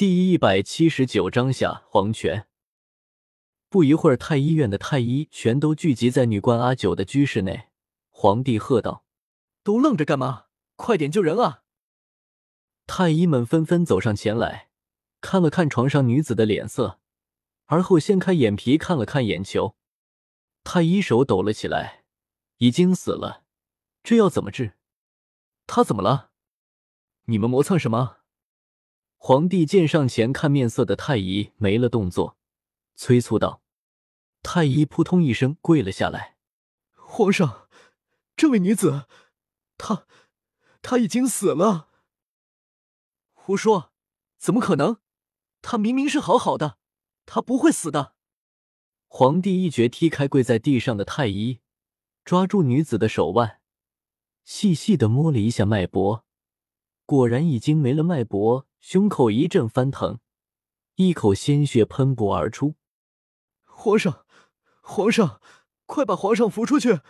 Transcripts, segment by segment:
第一百七十九章下黄泉。不一会儿，太医院的太医全都聚集在女冠阿九的居室内。皇帝喝道：“都愣着干嘛？快点救人啊！”太医们纷纷走上前来，看了看床上女子的脸色，而后掀开眼皮看了看眼球。太医手抖了起来，已经死了，这要怎么治？他怎么了？你们磨蹭什么？皇帝见上前看面色的太医没了动作，催促道：“太医扑通一声跪了下来，皇上，这位女子，她，她已经死了。”胡说，怎么可能？她明明是好好的，她不会死的。皇帝一脚踢开跪在地上的太医，抓住女子的手腕，细细的摸了一下脉搏，果然已经没了脉搏。胸口一阵翻腾，一口鲜血喷薄而出。皇上，皇上，快把皇上扶出去！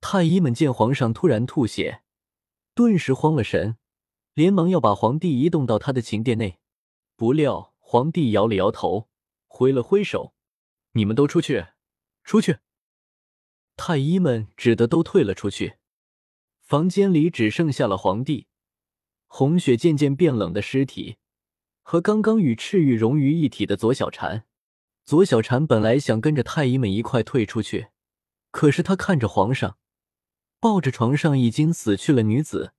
太医们见皇上突然吐血，顿时慌了神，连忙要把皇帝移动到他的寝殿内。不料皇帝摇了摇头，挥了挥手：“你们都出去，出去！”太医们只得都退了出去。房间里只剩下了皇帝。红雪渐渐变冷的尸体，和刚刚与赤玉融于一体的左小禅。左小禅本来想跟着太医们一块退出去，可是他看着皇上，抱着床上已经死去了女子，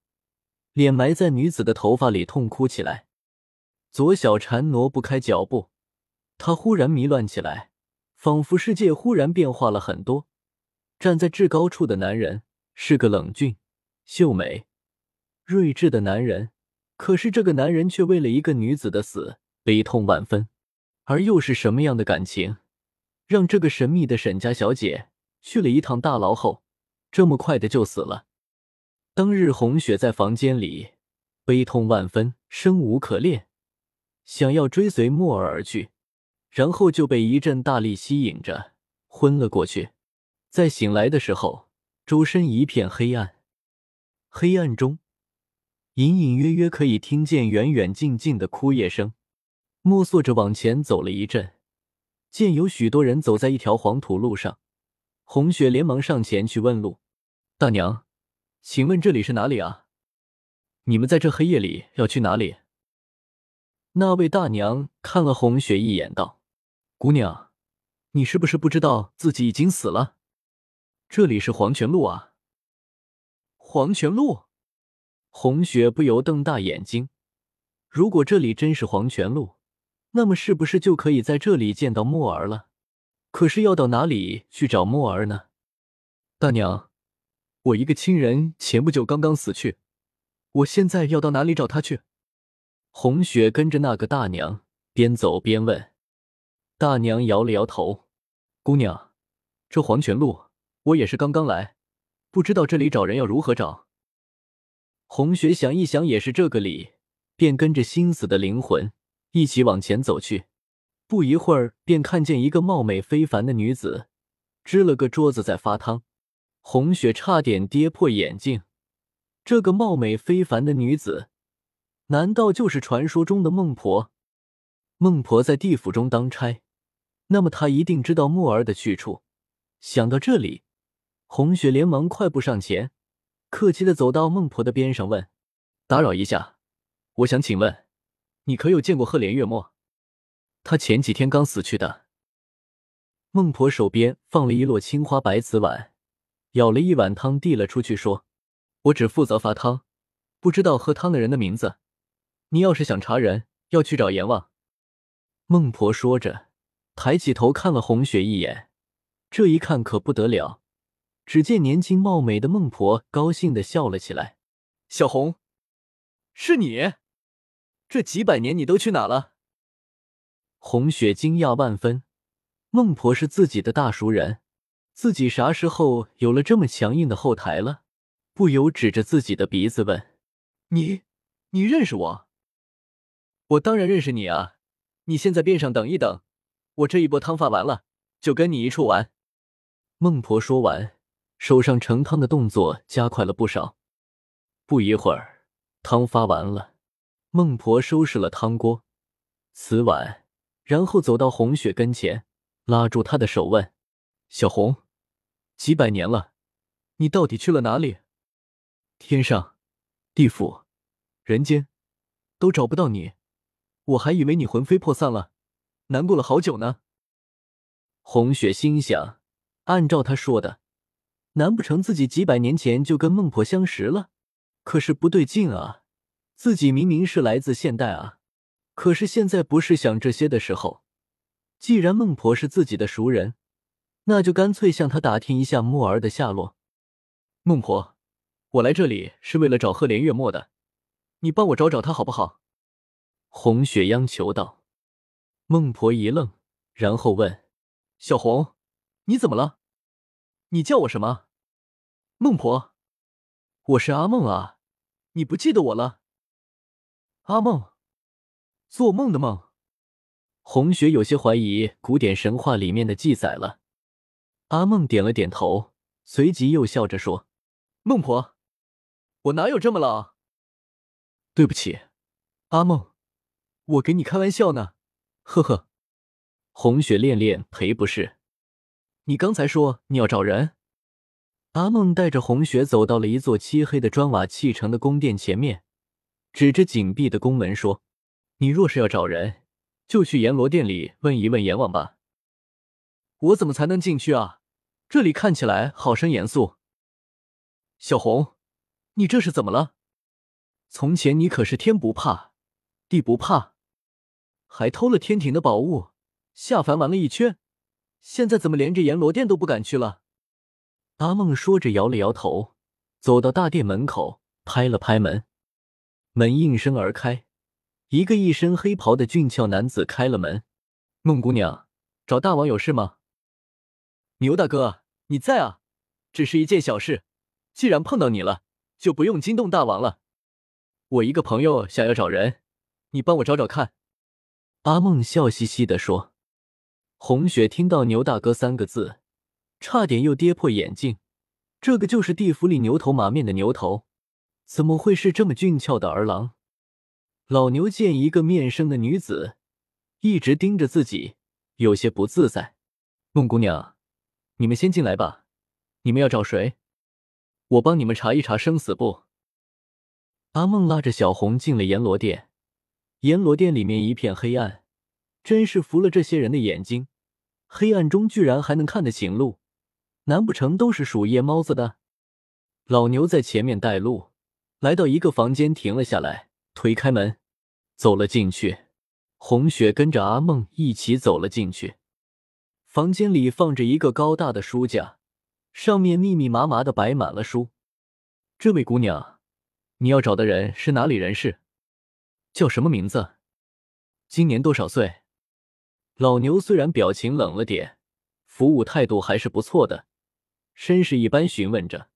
脸埋在女子的头发里痛哭起来。左小禅挪不开脚步，他忽然迷乱起来，仿佛世界忽然变化了很多。站在至高处的男人是个冷峻、秀美。睿智的男人，可是这个男人却为了一个女子的死悲痛万分，而又是什么样的感情，让这个神秘的沈家小姐去了一趟大牢后，这么快的就死了？当日红雪在房间里悲痛万分，生无可恋，想要追随莫儿而去，然后就被一阵大力吸引着昏了过去。在醒来的时候，周身一片黑暗，黑暗中。隐隐约约可以听见远远近近的哭叶声，摸索着往前走了一阵，见有许多人走在一条黄土路上，红雪连忙上前去问路：“大娘，请问这里是哪里啊？你们在这黑夜里要去哪里？”那位大娘看了红雪一眼，道：“姑娘，你是不是不知道自己已经死了？这里是黄泉路啊，黄泉路。”红雪不由瞪大眼睛，如果这里真是黄泉路，那么是不是就可以在这里见到墨儿了？可是要到哪里去找墨儿呢？大娘，我一个亲人前不久刚刚死去，我现在要到哪里找他去？红雪跟着那个大娘边走边问，大娘摇了摇头：“姑娘，这黄泉路我也是刚刚来，不知道这里找人要如何找。”红雪想一想，也是这个理，便跟着心死的灵魂一起往前走去。不一会儿，便看见一个貌美非凡的女子支了个桌子在发汤。红雪差点跌破眼镜。这个貌美非凡的女子，难道就是传说中的孟婆？孟婆在地府中当差，那么她一定知道木儿的去处。想到这里，红雪连忙快步上前。客气的走到孟婆的边上，问：“打扰一下，我想请问，你可有见过赫连月墨？他前几天刚死去的。”孟婆手边放了一摞青花白瓷碗，舀了一碗汤递了出去，说：“我只负责发汤，不知道喝汤的人的名字。你要是想查人，要去找阎王。”孟婆说着，抬起头看了红雪一眼，这一看可不得了。只见年轻貌美的孟婆高兴的笑了起来：“小红，是你？这几百年你都去哪了？”红雪惊讶万分，孟婆是自己的大熟人，自己啥时候有了这么强硬的后台了？不由指着自己的鼻子问：“你，你认识我？”“我当然认识你啊！你现在边上等一等，我这一波汤发完了，就跟你一处玩。”孟婆说完。手上盛汤的动作加快了不少。不一会儿，汤发完了，孟婆收拾了汤锅，瓷碗，然后走到红雪跟前，拉住她的手问：“小红，几百年了，你到底去了哪里？天上、地府、人间，都找不到你，我还以为你魂飞魄散了，难过了好久呢。”红雪心想：按照他说的，难不成自己几百年前就跟孟婆相识了？可是不对劲啊，自己明明是来自现代啊！可是现在不是想这些的时候。既然孟婆是自己的熟人，那就干脆向她打听一下墨儿的下落。孟婆，我来这里是为了找赫连月墨的，你帮我找找他好不好？红雪央求道。孟婆一愣，然后问：“小红，你怎么了？你叫我什么？孟婆，我是阿梦啊，你不记得我了？阿梦。”做梦的梦，红雪有些怀疑古典神话里面的记载了。阿梦点了点头，随即又笑着说：“孟婆，我哪有这么老？对不起，阿梦，我给你开玩笑呢。”呵呵。红雪恋恋赔不是，你刚才说你要找人。阿梦带着红雪走到了一座漆黑的砖瓦砌成的宫殿前面，指着紧闭的宫门说。你若是要找人，就去阎罗殿里问一问阎王吧。我怎么才能进去啊？这里看起来好生严肃。小红，你这是怎么了？从前你可是天不怕地不怕，还偷了天庭的宝物，下凡玩了一圈，现在怎么连这阎罗殿都不敢去了？阿梦说着摇了摇头，走到大殿门口，拍了拍门，门应声而开。一个一身黑袍的俊俏男子开了门：“孟姑娘，找大王有事吗？”牛大哥，你在啊？只是一件小事，既然碰到你了，就不用惊动大王了。我一个朋友想要找人，你帮我找找看。”阿梦笑嘻嘻的说。红雪听到“牛大哥”三个字，差点又跌破眼镜。这个就是地府里牛头马面的牛头，怎么会是这么俊俏的儿郎？老牛见一个面生的女子一直盯着自己，有些不自在。孟姑娘，你们先进来吧。你们要找谁？我帮你们查一查生死簿。阿梦拉着小红进了阎罗殿。阎罗殿里面一片黑暗，真是服了这些人的眼睛。黑暗中居然还能看得清路，难不成都是属夜猫子的？老牛在前面带路，来到一个房间，停了下来，推开门。走了进去，红雪跟着阿梦一起走了进去。房间里放着一个高大的书架，上面密密麻麻的摆满了书。这位姑娘，你要找的人是哪里人士？叫什么名字？今年多少岁？老牛虽然表情冷了点，服务态度还是不错的，绅士一般询问着。